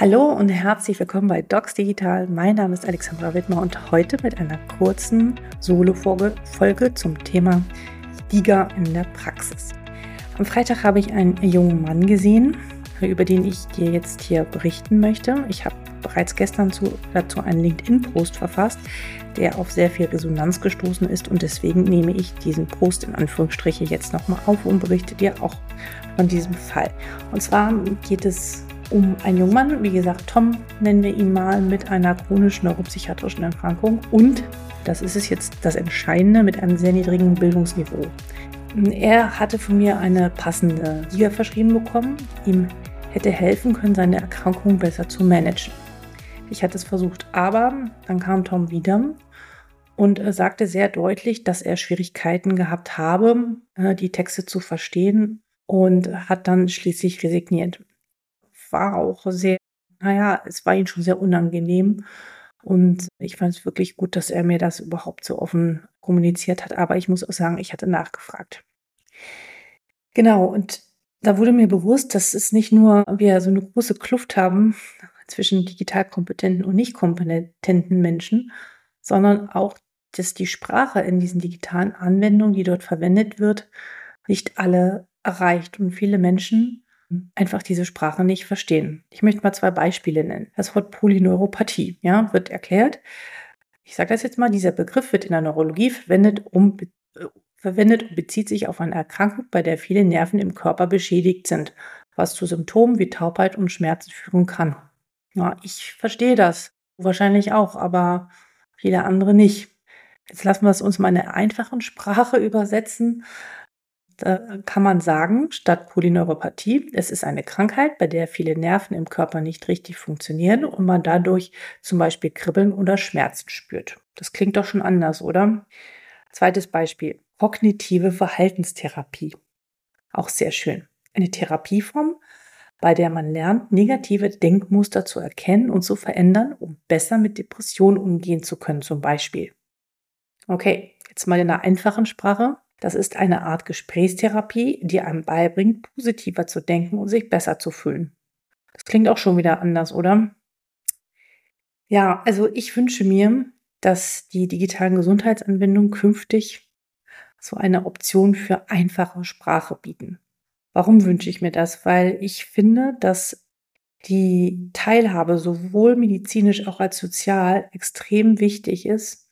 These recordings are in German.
Hallo und herzlich willkommen bei Docs Digital. Mein Name ist Alexandra Wittmer und heute mit einer kurzen Solo-Folge zum Thema Diga in der Praxis. Am Freitag habe ich einen jungen Mann gesehen, über den ich dir jetzt hier berichten möchte. Ich habe bereits gestern zu, dazu einen LinkedIn-Post verfasst, der auf sehr viel Resonanz gestoßen ist und deswegen nehme ich diesen Post in Anführungsstriche jetzt nochmal auf und berichte dir auch von diesem Fall. Und zwar geht es um einen jungen Mann, wie gesagt, Tom nennen wir ihn mal, mit einer chronischen neuropsychiatrischen Erkrankung und, das ist es jetzt das Entscheidende, mit einem sehr niedrigen Bildungsniveau. Er hatte von mir eine passende Liga verschrieben bekommen, ihm hätte helfen können, seine Erkrankung besser zu managen. Ich hatte es versucht, aber dann kam Tom wieder und sagte sehr deutlich, dass er Schwierigkeiten gehabt habe, äh, die Texte zu verstehen und hat dann schließlich resigniert war auch sehr, naja, es war ihm schon sehr unangenehm. Und ich fand es wirklich gut, dass er mir das überhaupt so offen kommuniziert hat. Aber ich muss auch sagen, ich hatte nachgefragt. Genau, und da wurde mir bewusst, dass es nicht nur wir so eine große Kluft haben zwischen digital kompetenten und nicht kompetenten Menschen, sondern auch, dass die Sprache in diesen digitalen Anwendungen, die dort verwendet wird, nicht alle erreicht. Und viele Menschen einfach diese Sprache nicht verstehen. Ich möchte mal zwei Beispiele nennen. Das Wort Polyneuropathie, ja, wird erklärt. Ich sage das jetzt mal, dieser Begriff wird in der Neurologie verwendet, um äh, verwendet und bezieht sich auf eine Erkrankung, bei der viele Nerven im Körper beschädigt sind, was zu Symptomen wie Taubheit und Schmerzen führen kann. Ja, ich verstehe das. Wahrscheinlich auch, aber viele andere nicht. Jetzt lassen wir es uns mal in einer einfachen Sprache übersetzen. Da kann man sagen, statt Polyneuropathie, es ist eine Krankheit, bei der viele Nerven im Körper nicht richtig funktionieren und man dadurch zum Beispiel Kribbeln oder Schmerzen spürt. Das klingt doch schon anders, oder? Zweites Beispiel, kognitive Verhaltenstherapie. Auch sehr schön. Eine Therapieform, bei der man lernt, negative Denkmuster zu erkennen und zu verändern, um besser mit Depressionen umgehen zu können, zum Beispiel. Okay, jetzt mal in einer einfachen Sprache. Das ist eine Art Gesprächstherapie, die einem beibringt, positiver zu denken und sich besser zu fühlen. Das klingt auch schon wieder anders, oder? Ja, also ich wünsche mir, dass die digitalen Gesundheitsanwendungen künftig so eine Option für einfache Sprache bieten. Warum wünsche ich mir das? Weil ich finde, dass die Teilhabe sowohl medizinisch auch als sozial extrem wichtig ist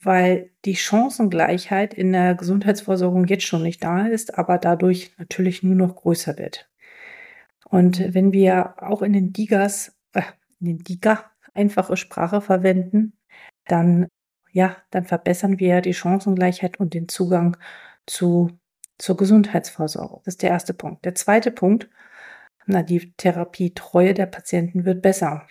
weil die Chancengleichheit in der Gesundheitsversorgung jetzt schon nicht da ist, aber dadurch natürlich nur noch größer wird. Und wenn wir auch in den Digas, äh, in den Diga einfache Sprache verwenden, dann ja, dann verbessern wir die Chancengleichheit und den Zugang zu, zur Gesundheitsversorgung. Das ist der erste Punkt. Der zweite Punkt, na, die Therapietreue der Patienten wird besser.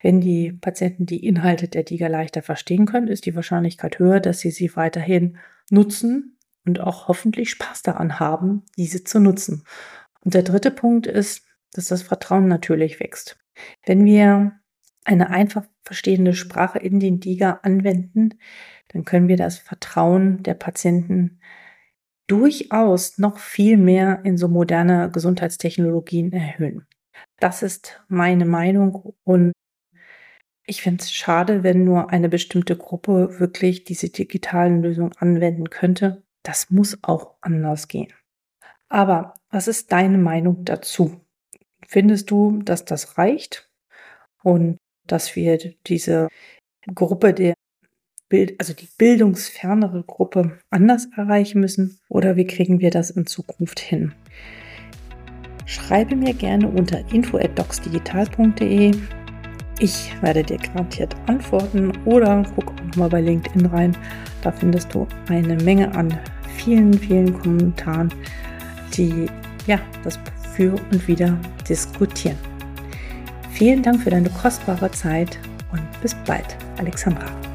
Wenn die Patienten die Inhalte der DIGA leichter verstehen können, ist die Wahrscheinlichkeit höher, dass sie sie weiterhin nutzen und auch hoffentlich Spaß daran haben, diese zu nutzen. Und der dritte Punkt ist, dass das Vertrauen natürlich wächst. Wenn wir eine einfach verstehende Sprache in den DIGA anwenden, dann können wir das Vertrauen der Patienten durchaus noch viel mehr in so moderne Gesundheitstechnologien erhöhen. Das ist meine Meinung und ich finde es schade, wenn nur eine bestimmte Gruppe wirklich diese digitalen Lösungen anwenden könnte. Das muss auch anders gehen. Aber was ist deine Meinung dazu? Findest du, dass das reicht und dass wir diese Gruppe der Bild, also die bildungsfernere Gruppe anders erreichen müssen oder wie kriegen wir das in Zukunft hin? Schreibe mir gerne unter info@docsdigital.de ich werde dir garantiert antworten oder guck auch mal bei LinkedIn rein. Da findest du eine Menge an vielen, vielen Kommentaren, die ja das für und wieder diskutieren. Vielen Dank für deine kostbare Zeit und bis bald, Alexandra.